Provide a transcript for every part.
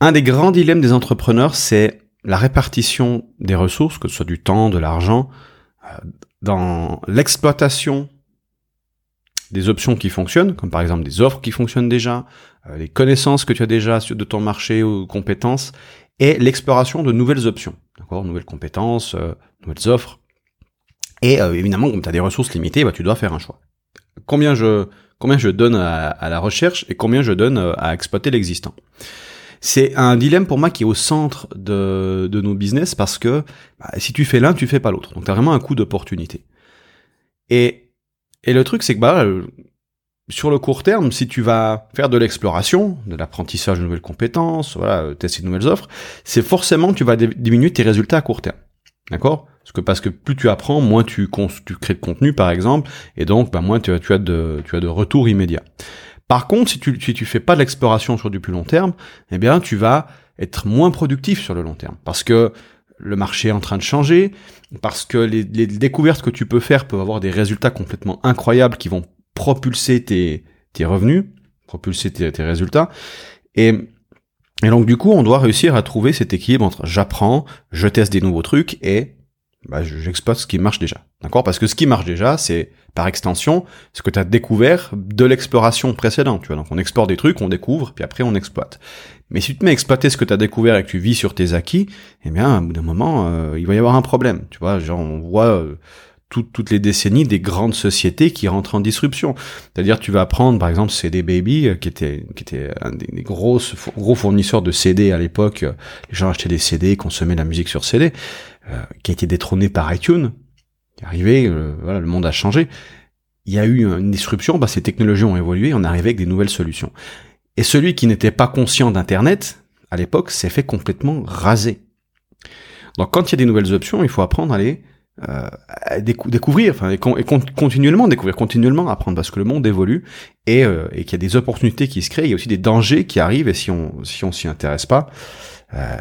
Un des grands dilemmes des entrepreneurs, c'est la répartition des ressources, que ce soit du temps, de l'argent, euh, dans l'exploitation des options qui fonctionnent, comme par exemple des offres qui fonctionnent déjà, euh, les connaissances que tu as déjà de ton marché ou compétences, et l'exploration de nouvelles options, d'accord, nouvelles compétences, euh, nouvelles offres. Et évidemment, comme tu as des ressources limitées, bah, tu dois faire un choix. Combien je donne à la recherche et combien je donne à exploiter l'existant? C'est un dilemme pour moi qui est au centre de, de nos business parce que bah, si tu fais l'un, tu fais pas l'autre. Donc tu as vraiment un coup d'opportunité. Et, et le truc, c'est que bah, sur le court terme, si tu vas faire de l'exploration, de l'apprentissage de nouvelles compétences, voilà, tester de nouvelles offres, c'est forcément tu vas diminuer tes résultats à court terme. D'accord? Parce que parce que plus tu apprends, moins tu, tu crées de contenu par exemple, et donc bah, moins tu, tu as de tu as de retours immédiats. Par contre, si tu, si tu fais pas de l'exploration sur du plus long terme, eh bien, tu vas être moins productif sur le long terme. Parce que le marché est en train de changer, parce que les, découvertes que tu peux faire peuvent avoir des résultats complètement incroyables qui vont propulser tes, tes revenus, propulser tes, tes résultats. Et, et donc, du coup, on doit réussir à trouver cet équilibre entre j'apprends, je teste des nouveaux trucs et bah, j'exploite ce qui marche déjà. D'accord? Parce que ce qui marche déjà, c'est par extension ce que tu as découvert de l'exploration précédente. Tu vois Donc on explore des trucs, on découvre, puis après on exploite. Mais si tu te mets à exploiter ce que tu as découvert et que tu vis sur tes acquis, eh bien, à bout d'un moment, euh, il va y avoir un problème. Tu vois, genre on voit euh, toutes les décennies des grandes sociétés qui rentrent en disruption. C'est-à-dire tu vas prendre par exemple CD Baby, euh, qui était qui était un des, gros gros fournisseurs de CD à l'époque. Les gens achetaient des CD, consommaient la musique sur CD. Euh, qui a été détrôné par iTunes, qui est arrivé, euh, voilà, le monde a changé. Il y a eu une disruption, bah, ces technologies ont évolué, on est arrivé avec des nouvelles solutions. Et celui qui n'était pas conscient d'Internet, à l'époque, s'est fait complètement raser. Donc quand il y a des nouvelles options, il faut apprendre à les euh, découvrir, enfin, et, continuellement découvrir, continuellement apprendre, parce que le monde évolue et, euh, et qu'il y a des opportunités qui se créent, il y a aussi des dangers qui arrivent, et si on si on s'y intéresse pas, euh,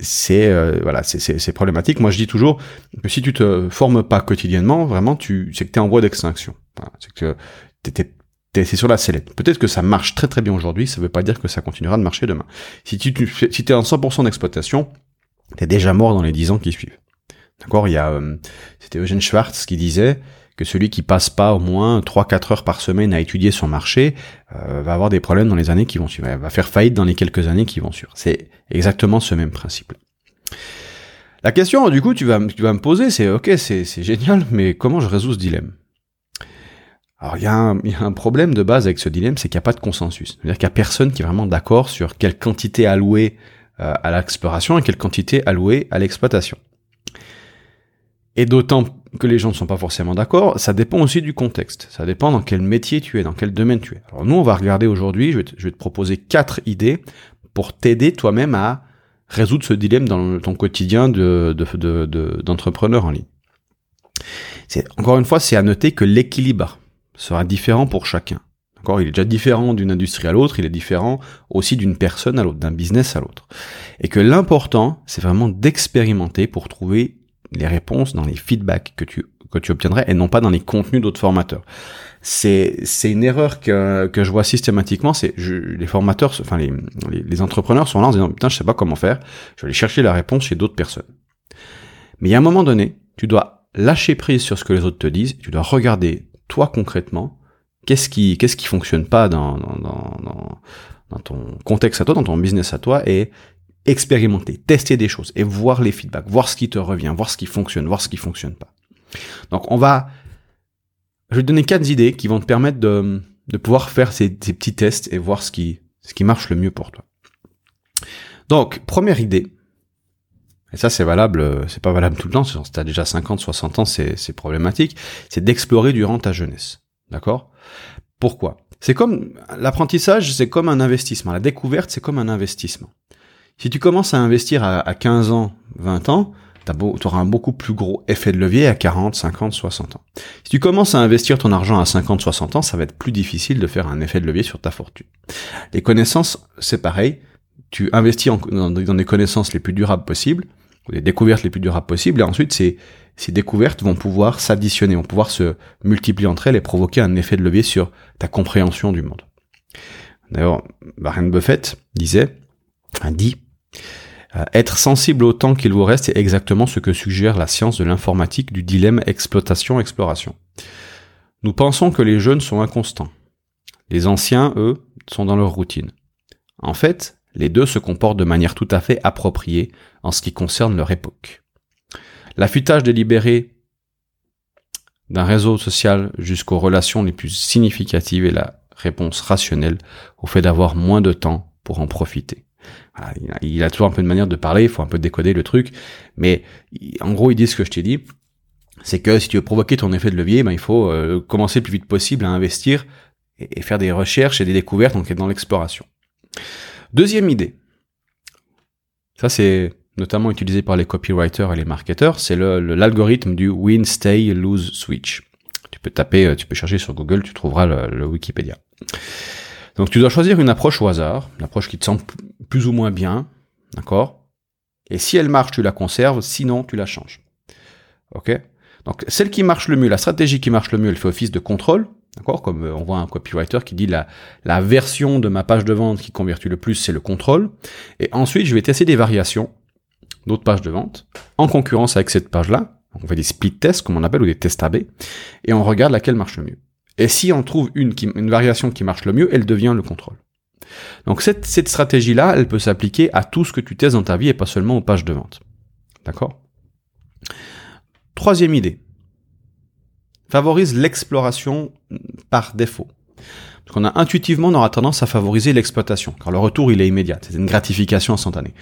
c'est euh, voilà, c'est problématique. Moi, je dis toujours que si tu te formes pas quotidiennement, vraiment, tu c'est que tu es en voie d'extinction. c'est que c'est sur la sellette. Peut-être que ça marche très très bien aujourd'hui, ça veut pas dire que ça continuera de marcher demain. Si tu, tu si es en 100% d'exploitation, t'es déjà mort dans les 10 ans qui suivent. D'accord Il y a, euh, c'était Eugène Schwartz qui disait, que celui qui passe pas au moins 3-4 heures par semaine à étudier son marché euh, va avoir des problèmes dans les années qui vont suivre, va faire faillite dans les quelques années qui vont suivre. C'est exactement ce même principe. La question, du coup, tu vas, tu vas me poser, c'est ok, c'est génial, mais comment je résous ce dilemme? Alors, il y, a un problème de base avec ce dilemme, c'est qu'il n'y a pas de consensus. C'est-à-dire qu'il n'y a personne qui est vraiment d'accord sur quelle quantité allouer euh, à l'exploration et quelle quantité allouer à l'exploitation. Et d'autant que les gens ne sont pas forcément d'accord, ça dépend aussi du contexte. Ça dépend dans quel métier tu es, dans quel domaine tu es. Alors nous, on va regarder aujourd'hui, je, vais te proposer quatre idées pour t'aider toi-même à résoudre ce dilemme dans ton quotidien de, d'entrepreneur en ligne. C'est, encore une fois, c'est à noter que l'équilibre sera différent pour chacun. D'accord? Il est déjà différent d'une industrie à l'autre, il est différent aussi d'une personne à l'autre, d'un business à l'autre. Et que l'important, c'est vraiment d'expérimenter pour trouver les réponses dans les feedbacks que tu que tu obtiendrais et non pas dans les contenus d'autres formateurs. C'est c'est une erreur que que je vois systématiquement. C'est les formateurs, enfin les, les, entrepreneurs sont là en disant putain je sais pas comment faire. Je vais aller chercher la réponse chez d'autres personnes. Mais il y a un moment donné, tu dois lâcher prise sur ce que les autres te disent. Tu dois regarder toi concrètement qu'est-ce qui qu'est-ce qui fonctionne pas dans dans, dans dans ton contexte à toi, dans ton business à toi, et expérimenter, tester des choses et voir les feedbacks, voir ce qui te revient, voir ce qui fonctionne, voir ce qui fonctionne pas. Donc on va, je vais te donner quatre idées qui vont te permettre de, de pouvoir faire ces, petits tests et voir ce qui, ce qui marche le mieux pour toi. Donc première idée, et ça c'est valable, c'est pas valable tout le temps, si tu as déjà 50, 60 ans, c'est problématique, c'est d'explorer durant ta jeunesse. D'accord? Pourquoi? C'est comme l'apprentissage, c'est comme un investissement. La découverte, c'est comme un investissement. Si tu commences à investir à, 15 ans, 20 ans, tu auras un beaucoup plus gros effet de levier à 40, 50, 60 ans. Si tu commences à investir ton argent à 50, 60 ans, ça va être plus difficile de faire un effet de levier sur ta fortune. Les connaissances, c'est pareil. Tu investis dans, des connaissances les plus durables possibles, des découvertes les plus durables possibles, et ensuite ces, découvertes vont pouvoir s'additionner, vont pouvoir se multiplier entre elles et provoquer un effet de levier sur ta compréhension du monde. D'ailleurs, Warren Buffett disait, un dit, euh, être sensible au temps qu'il vous reste est exactement ce que suggère la science de l'informatique du dilemme exploitation-exploration. Nous pensons que les jeunes sont inconstants. Les anciens, eux, sont dans leur routine. En fait, les deux se comportent de manière tout à fait appropriée en ce qui concerne leur époque. L'affûtage délibéré d'un réseau social jusqu'aux relations les plus significatives est la réponse rationnelle au fait d'avoir moins de temps pour en profiter. Il, a, toujours un peu de manière de parler, il faut un peu décoder le truc, mais en gros il dit ce que je t'ai dit, c'est que si tu veux provoquer ton effet de levier, ben, il faut euh, commencer le plus vite possible à investir et, faire des recherches et des découvertes, donc être dans l'exploration. Deuxième idée, ça c'est notamment utilisé par les copywriters et les marketeurs, c'est l'algorithme du win, stay, lose, switch. Tu peux taper, euh, tu peux chercher sur Google, tu trouveras le, Wikipédia. Donc tu dois choisir une approche au hasard, une approche qui te semble plus ou moins bien, d'accord? Et si elle marche, tu la conserves, sinon tu la changes. Ok? Donc celle qui marche le mieux, la stratégie qui marche le mieux, elle fait office de contrôle, d'accord? Comme euh, on voit un copywriter qui dit la, la version de ma page de vente qui convertit le plus, c'est le contrôle. Et ensuite, je vais tester des variations d'autres pages de vente en concurrence avec cette page-là. On fait des split tests, comme on appelle, ou des tests AB, et on regarde laquelle marche le mieux. Et si on trouve une, variation qui marche le mieux, elle devient le contrôle. Donc cette stratégie-là, elle peut s'appliquer à tout ce que tu testes dans ta vie et pas seulement aux pages de vente. D'accord? Troisième idée. Favorise l'exploration par défaut. Parce qu'on a intuitivement, on aura tendance à favoriser l'exploitation, car le retour, il est immédiat. C'est une gratification instantanée.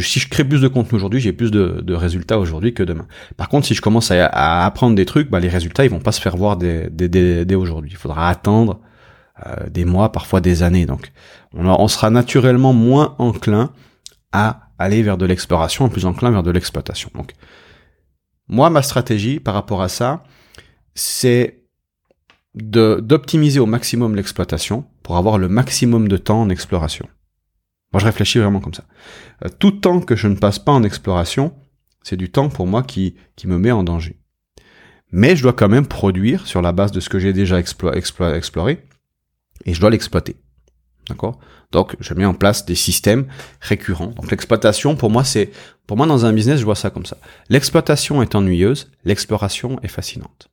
Si je crée plus de contenu aujourd'hui, j'ai plus de, résultats aujourd'hui que demain. Par contre, si je commence à, apprendre des trucs, bah, les résultats, ils vont pas se faire voir dès, dès, aujourd'hui. Il faudra attendre euh, des mois, parfois des années. Donc, on, on sera naturellement moins enclin à aller vers de l'exploration, plus enclin vers de l'exploitation. Donc, moi, ma stratégie par rapport à ça, c'est d'optimiser au maximum l'exploitation pour avoir le maximum de temps en exploration. Moi, je réfléchis vraiment comme ça. Euh, tout temps que je ne passe pas en exploration, c'est du temps pour moi qui, qui me met en danger. Mais je dois quand même produire sur la base de ce que j'ai déjà exploré et je dois l'exploiter. D'accord? Donc, je mets en place des systèmes récurrents. Donc, l'exploitation, pour moi, c'est, pour moi, dans un business, je vois ça comme ça. L'exploitation est ennuyeuse, l'exploration est fascinante.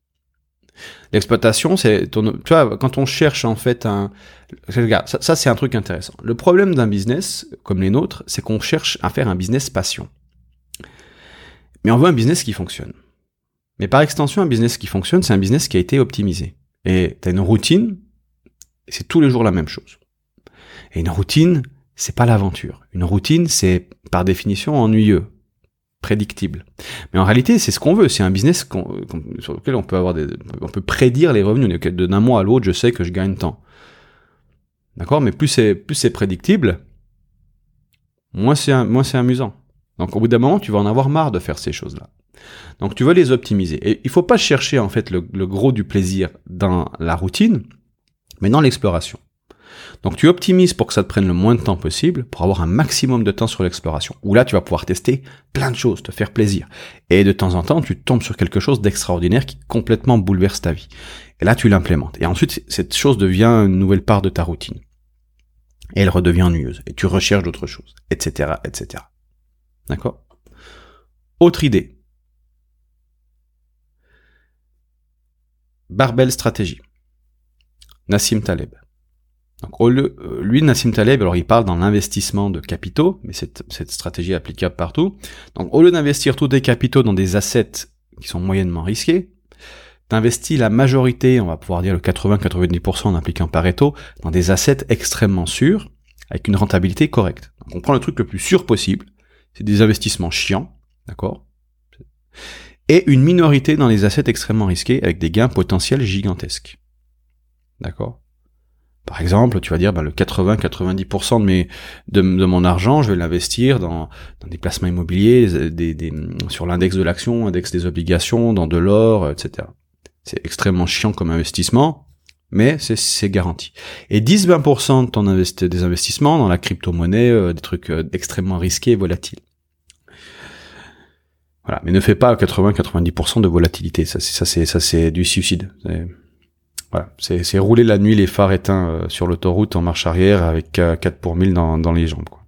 L'exploitation, c'est, tu vois, quand on cherche en fait un, regarde, ça, c'est un truc intéressant. Le problème d'un business comme les nôtres, c'est qu'on cherche à faire un business passion. Mais on veut un business qui fonctionne. Mais par extension, un business qui fonctionne, c'est un business qui a été optimisé. Et tu as une routine, c'est tous les jours la même chose. Et une routine, c'est pas l'aventure. Une routine, c'est par définition ennuyeux prédictible. Mais en réalité, c'est ce qu'on veut. C'est un business sur lequel on peut avoir des, on peut prédire les revenus. D'un mois à l'autre, je sais que je gagne tant. D'accord? Mais plus c'est, plus c'est prédictible, moins c'est, moins c'est amusant. Donc au bout d'un moment, tu vas en avoir marre de faire ces choses-là. Donc tu veux les optimiser. Et il faut pas chercher en fait le gros du plaisir dans la routine, mais dans l'exploration. Donc tu optimises pour que ça te prenne le moins de temps possible, pour avoir un maximum de temps sur l'exploration. Où là, tu vas pouvoir tester plein de choses, te faire plaisir. Et de temps en temps, tu tombes sur quelque chose d'extraordinaire qui complètement bouleverse ta vie. Et là, tu l'implémentes. Et ensuite, cette chose devient une nouvelle part de ta routine. Et elle redevient ennuyeuse. Et tu recherches d'autres choses, etc., etc. D'accord? Autre idée. Barbell stratégie. Nassim Taleb. Donc, euh, lui, Nassim Taleb, alors il parle dans l'investissement de capitaux, mais cette, cette stratégie est applicable partout. Donc, au lieu d'investir tous tes capitaux dans des assets qui sont moyennement risqués, t'investis la majorité, on va pouvoir dire le 80-90% en appliquant Pareto, dans des assets extrêmement sûrs, avec une rentabilité correcte. Donc, on prend le truc le plus sûr possible, c'est des investissements chiants, d'accord? Et une minorité dans les assets extrêmement risqués, avec des gains potentiels gigantesques. D'accord? Par exemple, tu vas dire ben, le 80-90% de de, mon argent, je vais l'investir dans, des placements immobiliers, sur l'index de l'action, index des obligations, dans de l'or, etc. C'est extrêmement chiant comme investissement, mais c'est garanti. Et 10-20% de ton investi des investissements dans la crypto-monnaie, euh, des trucs euh, extrêmement risqués et volatiles. Voilà, mais ne fais pas 80-90% de volatilité, ça c'est du suicide. Voilà, c'est rouler la nuit les phares éteints euh, sur l'autoroute en marche arrière avec 4 pour 1000 dans, les jambes. Quoi.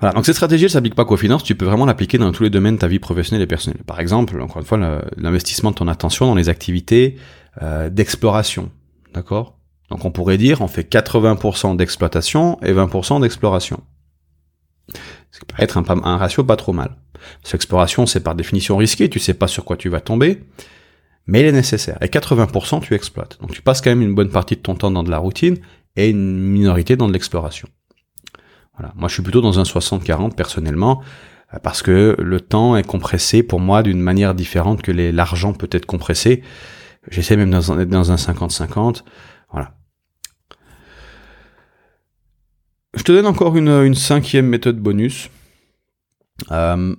Voilà, donc cette stratégie, elle s'applique pas qu'aux finances, tu peux vraiment l'appliquer dans tous les domaines de ta vie professionnelle et personnelle. Par exemple, encore une fois, l'investissement de ton attention dans les activités euh, d'exploration, d'accord? Donc on pourrait dire, on fait 80% d'exploitation et 20% d'exploration. Ce qui peut être un, un, ratio pas trop mal. Cette exploration, c'est par définition risqué, tu sais pas sur quoi tu vas tomber, mais il est nécessaire. Et 80%, tu exploites. Donc tu passes quand même une bonne partie de ton temps dans de la routine et une minorité dans de l'exploration. Voilà. Moi, je suis plutôt dans un 60-40 personnellement, euh, parce que le temps est compressé pour moi d'une manière différente que l'argent peut être compressé. J'essaie même d'être dans un 50-50. Voilà. Je te donne encore une, une cinquième méthode bonus. Euh,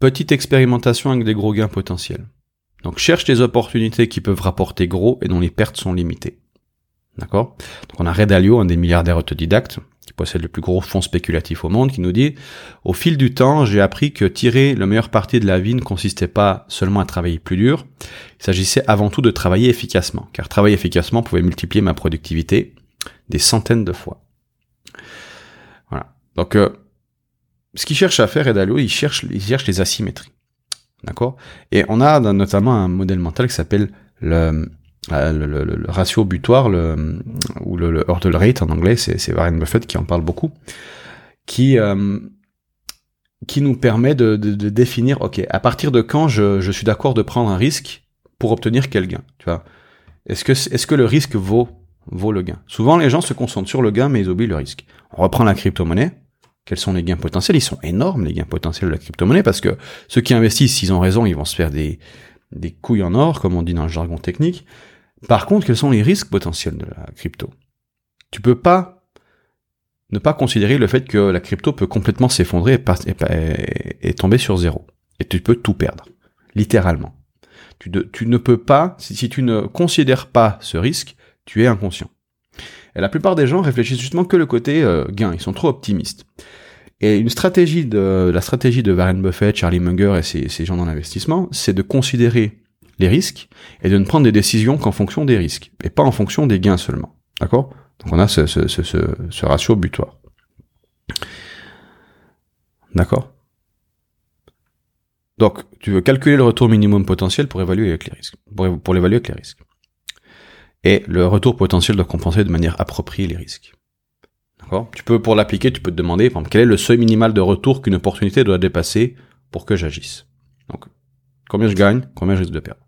petite expérimentation avec des gros gains potentiels. Donc cherche des opportunités qui peuvent rapporter gros et dont les pertes sont limitées. D'accord? Donc on a Redalio, un des milliardaires autodidactes, qui possède le plus gros fonds spéculatif au monde, qui nous dit Au fil du temps, j'ai appris que tirer le meilleur parti de la vie ne consistait pas seulement à travailler plus dur, il s'agissait avant tout de travailler efficacement, car travailler efficacement pouvait multiplier ma productivité des centaines de fois. Voilà. Donc, euh, ce qu'il cherche à faire, Redalio, il cherche, il cherche les asymétries. D'accord? Et on a notamment un modèle mental qui s'appelle le, euh, le, le, ratio butoir, le, ou le, le, hurdle rate en anglais, c'est Warren Buffett qui en parle beaucoup, qui, euh, qui nous permet de, de, de, définir, ok, à partir de quand je, je suis d'accord de prendre un risque pour obtenir quel gain, tu vois? Est-ce que, est-ce que le risque vaut, vaut le gain? Souvent, les gens se concentrent sur le gain, mais ils oublient le risque. On reprend la crypto-monnaie. Quels sont les gains potentiels Ils sont énormes, les gains potentiels de la crypto-monnaie, parce que ceux qui investissent, s'ils ont raison, ils vont se faire des, des couilles en or, comme on dit dans le jargon technique. Par contre, quels sont les risques potentiels de la crypto? Tu peux pas ne pas considérer le fait que la crypto peut complètement s'effondrer et, tomber sur zéro. Et tu peux tout perdre, littéralement. Tu, ne peux pas, si, tu ne considères pas ce risque, tu es inconscient. Et la plupart des gens réfléchissent justement que le côté euh, gain, ils sont trop optimistes. Et la stratégie de Warren Buffett, Charlie Munger et ces, gens dans l'investissement, c'est de considérer les risques et de ne prendre des décisions qu'en fonction des risques et pas en fonction des gains seulement. D'accord? Donc on a ce, ratio butoir. D'accord? Donc tu veux calculer le retour minimum potentiel pour évaluer pour l'évaluer avec les risques. Et le retour potentiel doit compenser de manière appropriée les risques. Tu peux, pour l'appliquer, tu peux te demander, exemple, quel est le seuil minimal de retour qu'une opportunité doit dépasser pour que j'agisse? Donc, combien je gagne, combien je risque de perdre?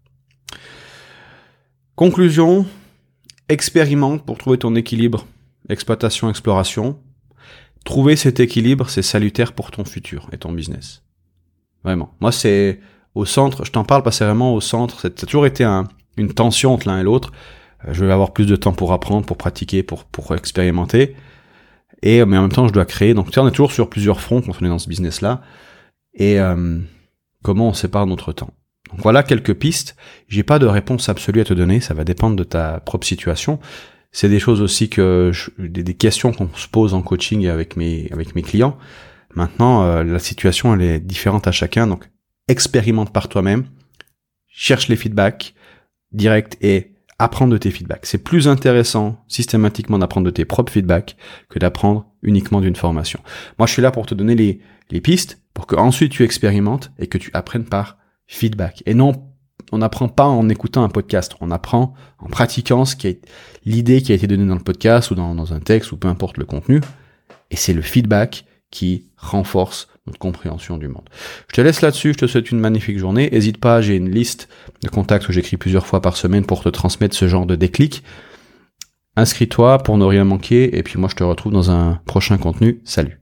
Conclusion, expérimente pour trouver ton équilibre, exploitation, exploration. Trouver cet équilibre, c'est salutaire pour ton futur et ton business. Vraiment. Moi, c'est au centre, je t'en parle parce que c'est vraiment au centre, c'est toujours été une tension entre l'un et l'autre. Euh, je veux avoir plus de temps pour apprendre, pour pratiquer, pour, pour expérimenter et mais en même temps je dois créer. Donc on est toujours sur plusieurs fronts quand on est dans ce business là. Et euh, comment on sépare notre temps? Donc voilà quelques pistes. J'ai pas de réponse absolue à te donner, ça va dépendre de ta propre situation. C'est des choses aussi que je, des, questions qu'on se pose en coaching avec mes avec mes clients. Maintenant, euh, la situation elle est différente à chacun, donc expérimente par toi-même, cherche les feedbacks directs et apprendre de tes feedbacks. C'est plus intéressant systématiquement d'apprendre de tes propres feedbacks que d'apprendre uniquement d'une formation. Moi, je suis là pour te donner les, les pistes pour que ensuite tu expérimentes et que tu apprennes par feedback. Et non, on n'apprend pas en écoutant un podcast. On apprend en pratiquant ce qui est l'idée qui a été donnée dans le podcast ou dans, dans un texte ou peu importe le contenu. Et c'est le feedback qui renforce compréhension du monde. Je te laisse là-dessus, je te souhaite une magnifique journée. N'hésite pas, j'ai une liste de contacts que j'écris plusieurs fois par semaine pour te transmettre ce genre de déclic. Inscris-toi pour ne rien manquer et puis moi je te retrouve dans un prochain contenu. Salut